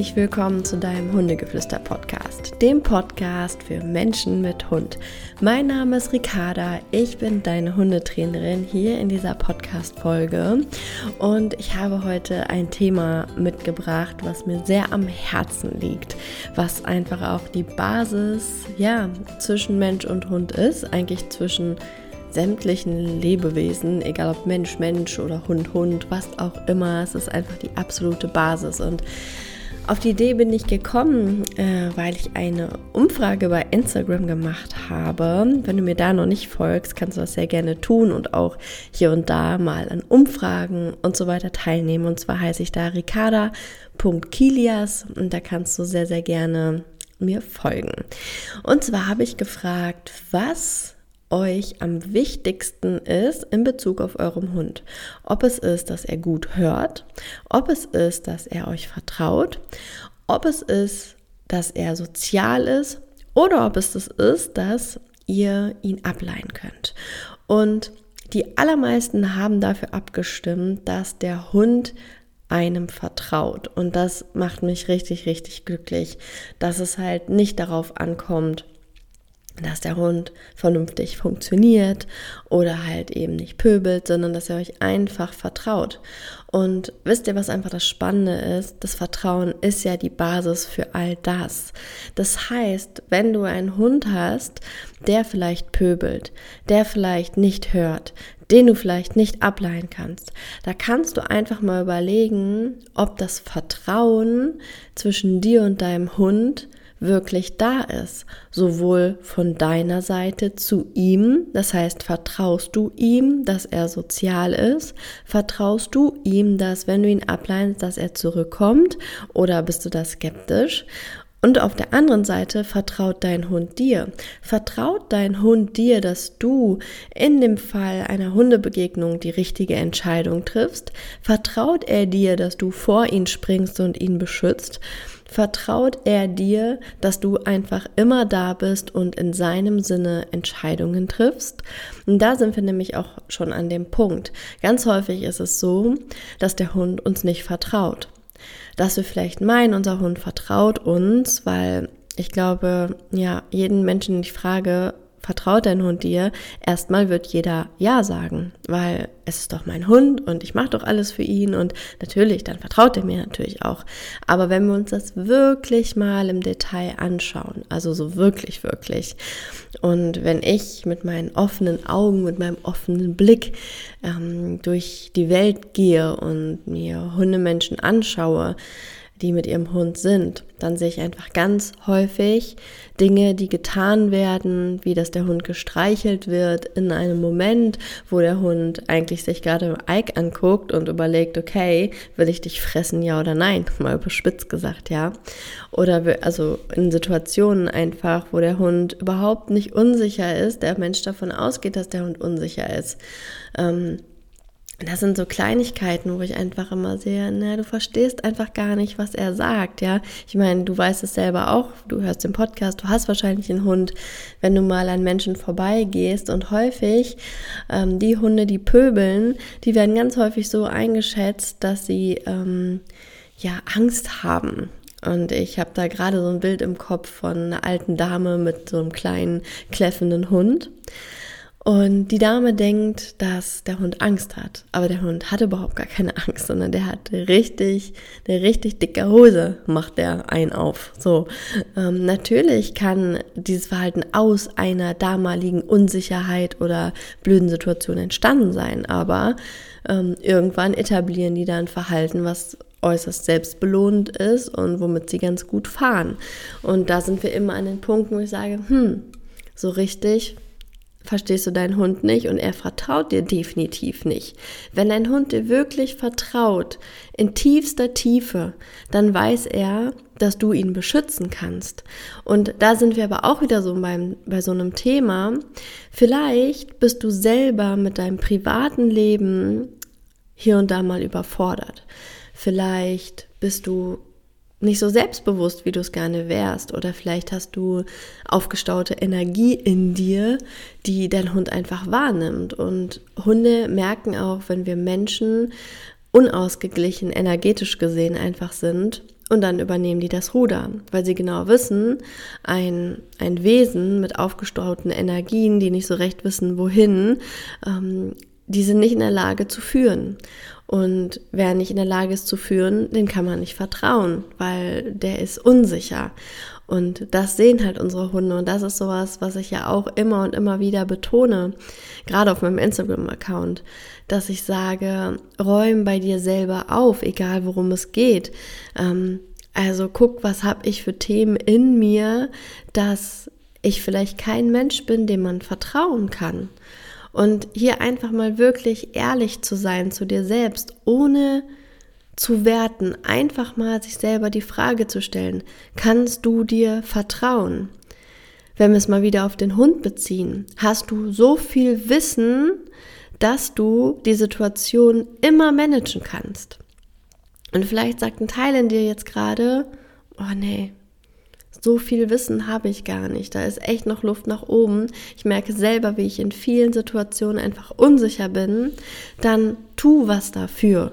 herzlich willkommen zu deinem Hundegeflüster-Podcast, dem Podcast für Menschen mit Hund. Mein Name ist Ricarda, ich bin deine Hundetrainerin hier in dieser Podcast-Folge und ich habe heute ein Thema mitgebracht, was mir sehr am Herzen liegt, was einfach auch die Basis ja, zwischen Mensch und Hund ist, eigentlich zwischen sämtlichen Lebewesen, egal ob Mensch, Mensch oder Hund, Hund, was auch immer. Es ist einfach die absolute Basis. Und auf die Idee bin ich gekommen, äh, weil ich eine Umfrage bei Instagram gemacht habe. Wenn du mir da noch nicht folgst, kannst du das sehr gerne tun und auch hier und da mal an Umfragen und so weiter teilnehmen. Und zwar heiße ich da ricarda.kilias und da kannst du sehr, sehr gerne mir folgen. Und zwar habe ich gefragt, was euch am wichtigsten ist in Bezug auf eurem Hund. Ob es ist, dass er gut hört, ob es ist, dass er euch vertraut, ob es ist, dass er sozial ist oder ob es das ist, dass ihr ihn ableihen könnt. Und die allermeisten haben dafür abgestimmt, dass der Hund einem vertraut. Und das macht mich richtig, richtig glücklich, dass es halt nicht darauf ankommt, dass der Hund vernünftig funktioniert oder halt eben nicht pöbelt, sondern dass er euch einfach vertraut. Und wisst ihr, was einfach das Spannende ist? Das Vertrauen ist ja die Basis für all das. Das heißt, wenn du einen Hund hast, der vielleicht pöbelt, der vielleicht nicht hört, den du vielleicht nicht ableihen kannst, da kannst du einfach mal überlegen, ob das Vertrauen zwischen dir und deinem Hund wirklich da ist, sowohl von deiner Seite zu ihm, das heißt, vertraust du ihm, dass er sozial ist, vertraust du ihm, dass wenn du ihn ablehnst, dass er zurückkommt oder bist du da skeptisch? Und auf der anderen Seite vertraut dein Hund dir. Vertraut dein Hund dir, dass du in dem Fall einer Hundebegegnung die richtige Entscheidung triffst? Vertraut er dir, dass du vor ihn springst und ihn beschützt? vertraut er dir, dass du einfach immer da bist und in seinem Sinne Entscheidungen triffst. Und da sind wir nämlich auch schon an dem Punkt. Ganz häufig ist es so, dass der Hund uns nicht vertraut. Dass wir vielleicht meinen, unser Hund vertraut uns, weil ich glaube, ja, jeden Menschen, den ich frage, vertraut dein Hund dir? Erstmal wird jeder Ja sagen, weil es ist doch mein Hund und ich mache doch alles für ihn und natürlich, dann vertraut er mir natürlich auch. Aber wenn wir uns das wirklich mal im Detail anschauen, also so wirklich, wirklich, und wenn ich mit meinen offenen Augen, mit meinem offenen Blick ähm, durch die Welt gehe und mir Hundemenschen anschaue, die mit ihrem Hund sind, dann sehe ich einfach ganz häufig Dinge, die getan werden, wie dass der Hund gestreichelt wird in einem Moment, wo der Hund eigentlich sich gerade Ike anguckt und überlegt, okay, will ich dich fressen, ja oder nein? Mal überspitzt gesagt, ja. Oder also in Situationen einfach, wo der Hund überhaupt nicht unsicher ist, der Mensch davon ausgeht, dass der Hund unsicher ist. Ähm, das sind so Kleinigkeiten, wo ich einfach immer sehe, na, du verstehst einfach gar nicht, was er sagt, ja. Ich meine, du weißt es selber auch, du hörst den Podcast, du hast wahrscheinlich einen Hund, wenn du mal an Menschen vorbeigehst und häufig ähm, die Hunde, die pöbeln, die werden ganz häufig so eingeschätzt, dass sie ähm, ja Angst haben. Und ich habe da gerade so ein Bild im Kopf von einer alten Dame mit so einem kleinen kläffenden Hund. Und die Dame denkt, dass der Hund Angst hat. Aber der Hund hat überhaupt gar keine Angst, sondern der hat richtig, eine richtig dicke Hose, macht der einen auf. So, ähm, natürlich kann dieses Verhalten aus einer damaligen Unsicherheit oder blöden Situation entstanden sein. Aber ähm, irgendwann etablieren die dann Verhalten, was äußerst selbstbelohnend ist und womit sie ganz gut fahren. Und da sind wir immer an den Punkten, wo ich sage, hm, so richtig verstehst du deinen Hund nicht und er vertraut dir definitiv nicht. Wenn dein Hund dir wirklich vertraut, in tiefster Tiefe, dann weiß er, dass du ihn beschützen kannst. Und da sind wir aber auch wieder so beim, bei so einem Thema. Vielleicht bist du selber mit deinem privaten Leben hier und da mal überfordert. Vielleicht bist du nicht so selbstbewusst, wie du es gerne wärst. Oder vielleicht hast du aufgestaute Energie in dir, die dein Hund einfach wahrnimmt. Und Hunde merken auch, wenn wir Menschen unausgeglichen, energetisch gesehen einfach sind und dann übernehmen die das Ruder, weil sie genau wissen, ein, ein Wesen mit aufgestauten Energien, die nicht so recht wissen, wohin, ähm, die sind nicht in der Lage zu führen. Und wer nicht in der Lage ist zu führen, den kann man nicht vertrauen, weil der ist unsicher. Und das sehen halt unsere Hunde. Und das ist sowas, was ich ja auch immer und immer wieder betone, gerade auf meinem Instagram-Account, dass ich sage, räum bei dir selber auf, egal worum es geht. Ähm, also guck, was habe ich für Themen in mir, dass ich vielleicht kein Mensch bin, dem man vertrauen kann. Und hier einfach mal wirklich ehrlich zu sein zu dir selbst, ohne zu werten, einfach mal sich selber die Frage zu stellen, kannst du dir vertrauen? Wenn wir es mal wieder auf den Hund beziehen, hast du so viel Wissen, dass du die Situation immer managen kannst. Und vielleicht sagt ein Teil in dir jetzt gerade, oh nee, so viel Wissen habe ich gar nicht. Da ist echt noch Luft nach oben. Ich merke selber, wie ich in vielen Situationen einfach unsicher bin. Dann tu was dafür.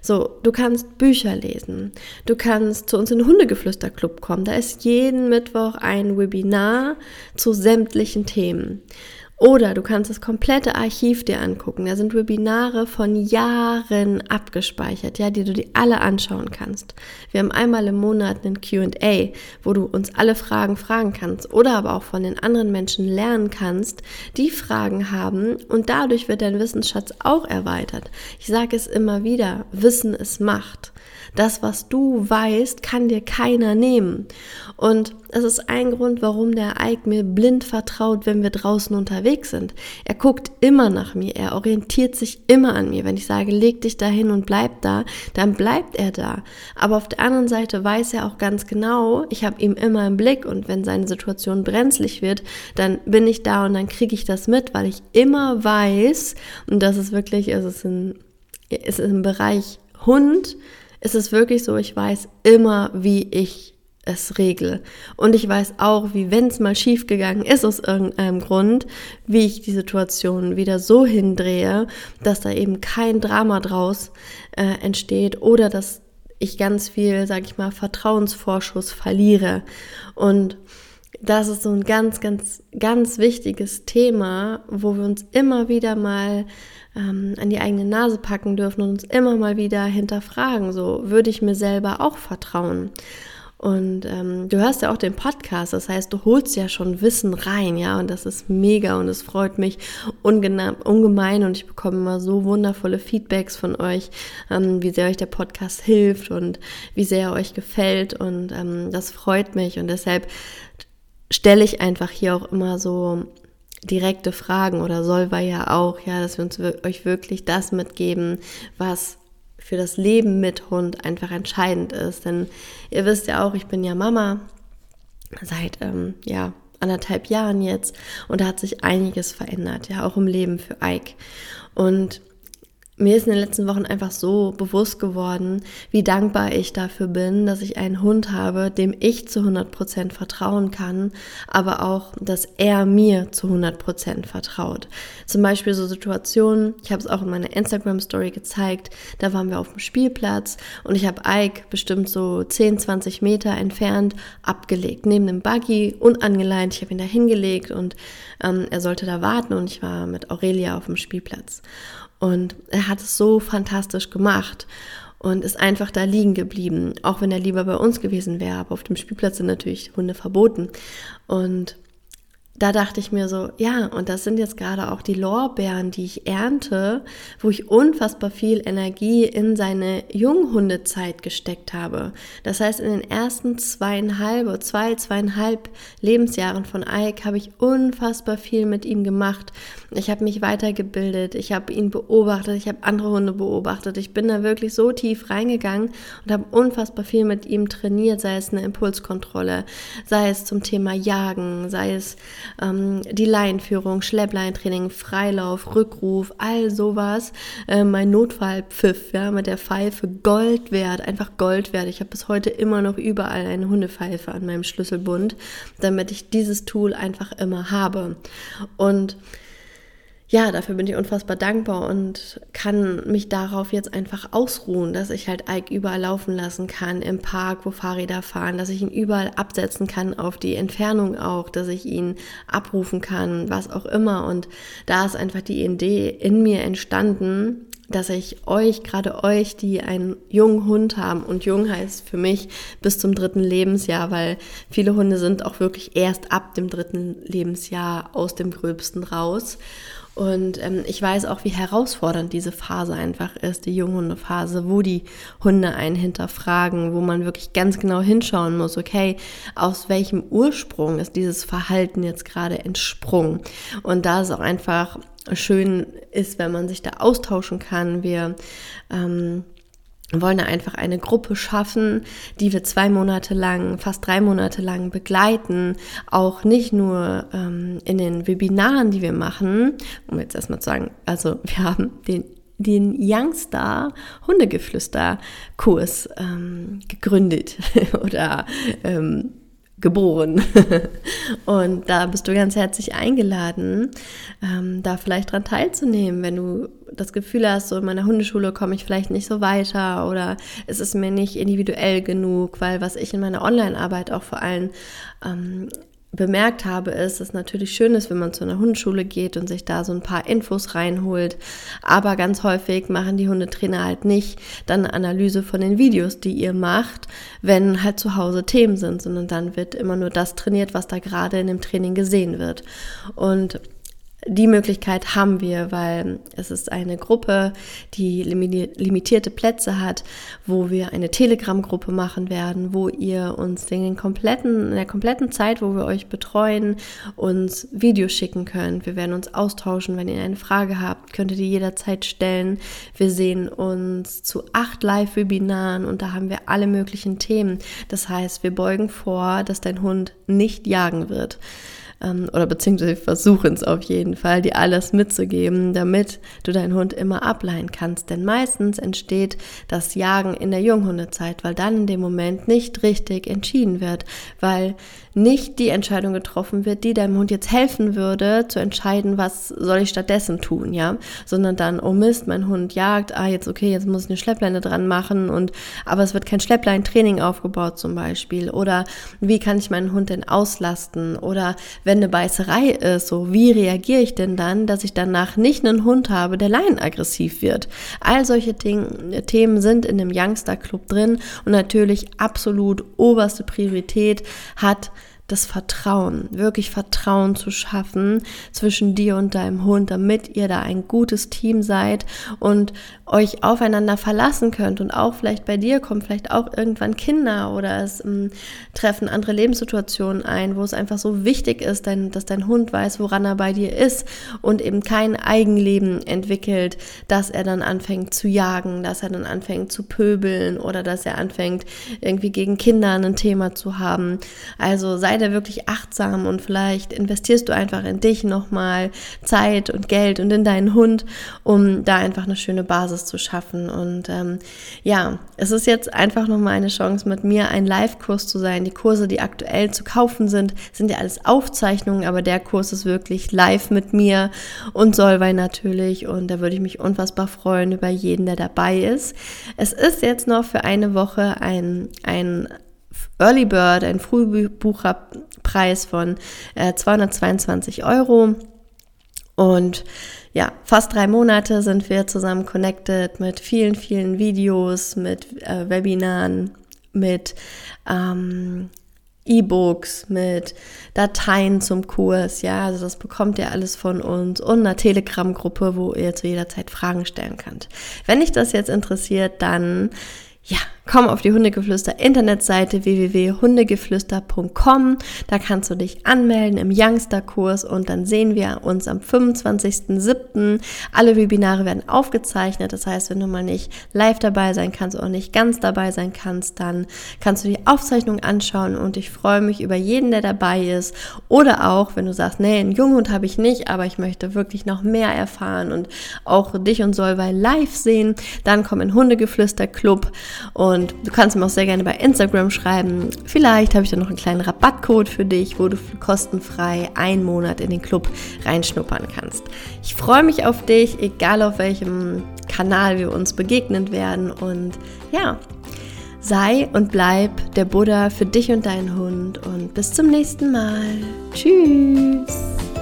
So, du kannst Bücher lesen. Du kannst zu uns in den Hundegeflüsterclub kommen. Da ist jeden Mittwoch ein Webinar zu sämtlichen Themen. Oder du kannst das komplette Archiv dir angucken. Da sind Webinare von Jahren abgespeichert, ja, die du dir alle anschauen kannst. Wir haben einmal im Monat einen Q&A, wo du uns alle Fragen fragen kannst oder aber auch von den anderen Menschen lernen kannst, die Fragen haben und dadurch wird dein Wissensschatz auch erweitert. Ich sage es immer wieder, Wissen ist Macht. Das, was du weißt, kann dir keiner nehmen. Und es ist ein Grund, warum der Ike mir blind vertraut, wenn wir draußen unterwegs sind. Er guckt immer nach mir, er orientiert sich immer an mir. Wenn ich sage, leg dich dahin und bleib da, dann bleibt er da. Aber auf der anderen Seite weiß er auch ganz genau, ich habe ihn immer im Blick und wenn seine Situation brenzlig wird, dann bin ich da und dann kriege ich das mit, weil ich immer weiß, und das ist wirklich, es ist ein, es ist im Bereich Hund, ist es wirklich so, ich weiß immer, wie ich es regle. Und ich weiß auch, wie wenn es mal schief gegangen ist aus irgendeinem Grund, wie ich die Situation wieder so hindrehe, dass da eben kein Drama draus äh, entsteht oder dass ich ganz viel, sag ich mal, Vertrauensvorschuss verliere. Und das ist so ein ganz, ganz, ganz wichtiges Thema, wo wir uns immer wieder mal ähm, an die eigene Nase packen dürfen und uns immer mal wieder hinterfragen, so würde ich mir selber auch vertrauen. Und ähm, du hörst ja auch den Podcast, das heißt, du holst ja schon Wissen rein, ja, und das ist mega und es freut mich ungemein und ich bekomme immer so wundervolle Feedbacks von euch, ähm, wie sehr euch der Podcast hilft und wie sehr er euch gefällt und ähm, das freut mich und deshalb stelle ich einfach hier auch immer so direkte Fragen oder soll wir ja auch, ja, dass wir uns euch wirklich das mitgeben, was für das Leben mit Hund einfach entscheidend ist. Denn ihr wisst ja auch, ich bin ja Mama seit ähm, ja anderthalb Jahren jetzt und da hat sich einiges verändert, ja auch im Leben für Ike. Und mir ist in den letzten Wochen einfach so bewusst geworden, wie dankbar ich dafür bin, dass ich einen Hund habe, dem ich zu 100% vertrauen kann, aber auch, dass er mir zu 100% vertraut. Zum Beispiel so Situationen, ich habe es auch in meiner Instagram-Story gezeigt, da waren wir auf dem Spielplatz und ich habe Ike bestimmt so 10, 20 Meter entfernt abgelegt, neben dem Buggy, unangeleint. Ich habe ihn da hingelegt und ähm, er sollte da warten und ich war mit Aurelia auf dem Spielplatz. Und er hat es so fantastisch gemacht und ist einfach da liegen geblieben, auch wenn er lieber bei uns gewesen wäre. Aber auf dem Spielplatz sind natürlich Hunde verboten. Und da dachte ich mir so, ja, und das sind jetzt gerade auch die Lorbeeren, die ich ernte, wo ich unfassbar viel Energie in seine Junghundezeit gesteckt habe. Das heißt, in den ersten zweieinhalb, zwei, zweieinhalb Lebensjahren von Ike habe ich unfassbar viel mit ihm gemacht. Ich habe mich weitergebildet, ich habe ihn beobachtet, ich habe andere Hunde beobachtet. Ich bin da wirklich so tief reingegangen und habe unfassbar viel mit ihm trainiert, sei es eine Impulskontrolle, sei es zum Thema Jagen, sei es ähm, die Laienführung, Schleppleintraining, Freilauf, Rückruf, all sowas. Äh, mein Notfallpfiff, ja, mit der Pfeife Gold wert, einfach Gold wert. Ich habe bis heute immer noch überall eine Hundepfeife an meinem Schlüsselbund, damit ich dieses Tool einfach immer habe. Und ja, dafür bin ich unfassbar dankbar und kann mich darauf jetzt einfach ausruhen, dass ich halt Ike überall laufen lassen kann, im Park, wo Fahrräder fahren, dass ich ihn überall absetzen kann auf die Entfernung auch, dass ich ihn abrufen kann, was auch immer. Und da ist einfach die Idee in mir entstanden, dass ich euch, gerade euch, die einen jungen Hund haben, und jung heißt für mich bis zum dritten Lebensjahr, weil viele Hunde sind auch wirklich erst ab dem dritten Lebensjahr aus dem Gröbsten raus. Und ähm, ich weiß auch, wie herausfordernd diese Phase einfach ist, die Junghundephase, wo die Hunde einen hinterfragen, wo man wirklich ganz genau hinschauen muss, okay, aus welchem Ursprung ist dieses Verhalten jetzt gerade entsprungen. Und da ist auch einfach schön ist, wenn man sich da austauschen kann. Wir ähm, wollen einfach eine Gruppe schaffen, die wir zwei Monate lang, fast drei Monate lang begleiten, auch nicht nur ähm, in den Webinaren, die wir machen, um jetzt erstmal zu sagen, also wir haben den den Youngstar Hundegeflüster Kurs ähm, gegründet oder ähm, geboren. und da bist du ganz herzlich eingeladen, ähm, da vielleicht dran teilzunehmen, wenn du das Gefühl hast, so in meiner Hundeschule komme ich vielleicht nicht so weiter oder es ist mir nicht individuell genug, weil was ich in meiner Online-Arbeit auch vor allem ähm, bemerkt habe, ist, dass es natürlich schön ist, wenn man zu einer Hundeschule geht und sich da so ein paar Infos reinholt. Aber ganz häufig machen die Hundetrainer halt nicht dann eine Analyse von den Videos, die ihr macht, wenn halt zu Hause Themen sind, sondern dann wird immer nur das trainiert, was da gerade in dem Training gesehen wird. Und die Möglichkeit haben wir, weil es ist eine Gruppe, die limitierte Plätze hat, wo wir eine Telegram-Gruppe machen werden, wo ihr uns in, den kompletten, in der kompletten Zeit, wo wir euch betreuen, uns Videos schicken könnt. Wir werden uns austauschen. Wenn ihr eine Frage habt, könnt ihr die jederzeit stellen. Wir sehen uns zu acht Live-Webinaren und da haben wir alle möglichen Themen. Das heißt, wir beugen vor, dass dein Hund nicht jagen wird ähm, oder beziehungsweise versuchen es auf jeden Fall, dir alles mitzugeben, damit du deinen Hund immer ableihen kannst. Denn meistens entsteht das Jagen in der Junghundezeit, weil dann in dem Moment nicht richtig entschieden wird, weil nicht die Entscheidung getroffen wird, die deinem Hund jetzt helfen würde, zu entscheiden, was soll ich stattdessen tun, ja, sondern dann, oh Mist, mein Hund jagt, ah, jetzt okay, jetzt muss ich eine Schleppleine dran machen und, aber es wird kein Schleppleintraining aufgebaut zum Beispiel. Oder wie kann ich meinen Hund denn auslasten? Oder wenn eine Beißerei ist, so wie reagiere ich denn dann, dass ich danach nicht einen Hund habe, der leinenaggressiv wird. All solche Ding, Themen sind in dem Youngster Club drin und natürlich absolut oberste Priorität hat das Vertrauen, wirklich Vertrauen zu schaffen zwischen dir und deinem Hund, damit ihr da ein gutes Team seid und euch aufeinander verlassen könnt. Und auch vielleicht bei dir kommen vielleicht auch irgendwann Kinder oder es ähm, treffen andere Lebenssituationen ein, wo es einfach so wichtig ist, dein, dass dein Hund weiß, woran er bei dir ist und eben kein Eigenleben entwickelt, dass er dann anfängt zu jagen, dass er dann anfängt zu pöbeln oder dass er anfängt irgendwie gegen Kinder ein Thema zu haben. Also sei da wirklich achtsam und vielleicht investierst du einfach in dich nochmal Zeit und Geld und in deinen Hund, um da einfach eine schöne Basis zu schaffen. Und ähm, ja, es ist jetzt einfach nochmal eine Chance, mit mir ein Live-Kurs zu sein. Die Kurse, die aktuell zu kaufen sind, sind ja alles Aufzeichnungen, aber der Kurs ist wirklich live mit mir und Solvay natürlich. Und da würde ich mich unfassbar freuen über jeden, der dabei ist. Es ist jetzt noch für eine Woche ein, ein Early Bird, ein Frühbucherpreis von äh, 222 Euro. Und ja, fast drei Monate sind wir zusammen connected mit vielen, vielen Videos, mit äh, Webinaren, mit ähm, E-Books, mit Dateien zum Kurs, ja, also das bekommt ihr alles von uns und einer Telegram-Gruppe, wo ihr zu jeder Zeit Fragen stellen könnt. Wenn dich das jetzt interessiert, dann ja, komm auf die Hundegeflüster Internetseite www.hundegeflüster.com. Da kannst du dich anmelden im Youngster-Kurs und dann sehen wir uns am 25.07. Alle Webinare werden aufgezeichnet. Das heißt, wenn du mal nicht live dabei sein kannst oder nicht ganz dabei sein kannst, dann kannst du die Aufzeichnung anschauen und ich freue mich über jeden, der dabei ist. Oder auch, wenn du sagst, nee, einen Junghund habe ich nicht, aber ich möchte wirklich noch mehr erfahren und auch dich und Solvay live sehen, dann komm in Hundegeflüster Club und Und du kannst mir auch sehr gerne bei Instagram schreiben. Vielleicht habe ich da noch einen kleinen Rabattcode für dich, wo du kostenfrei einen Monat in den Club reinschnuppern kannst. Ich freue mich auf dich, egal auf welchem Kanal wir uns begegnen werden. Und ja, sei und bleib der Buddha für dich und deinen Hund. Und bis zum nächsten Mal. Tschüss.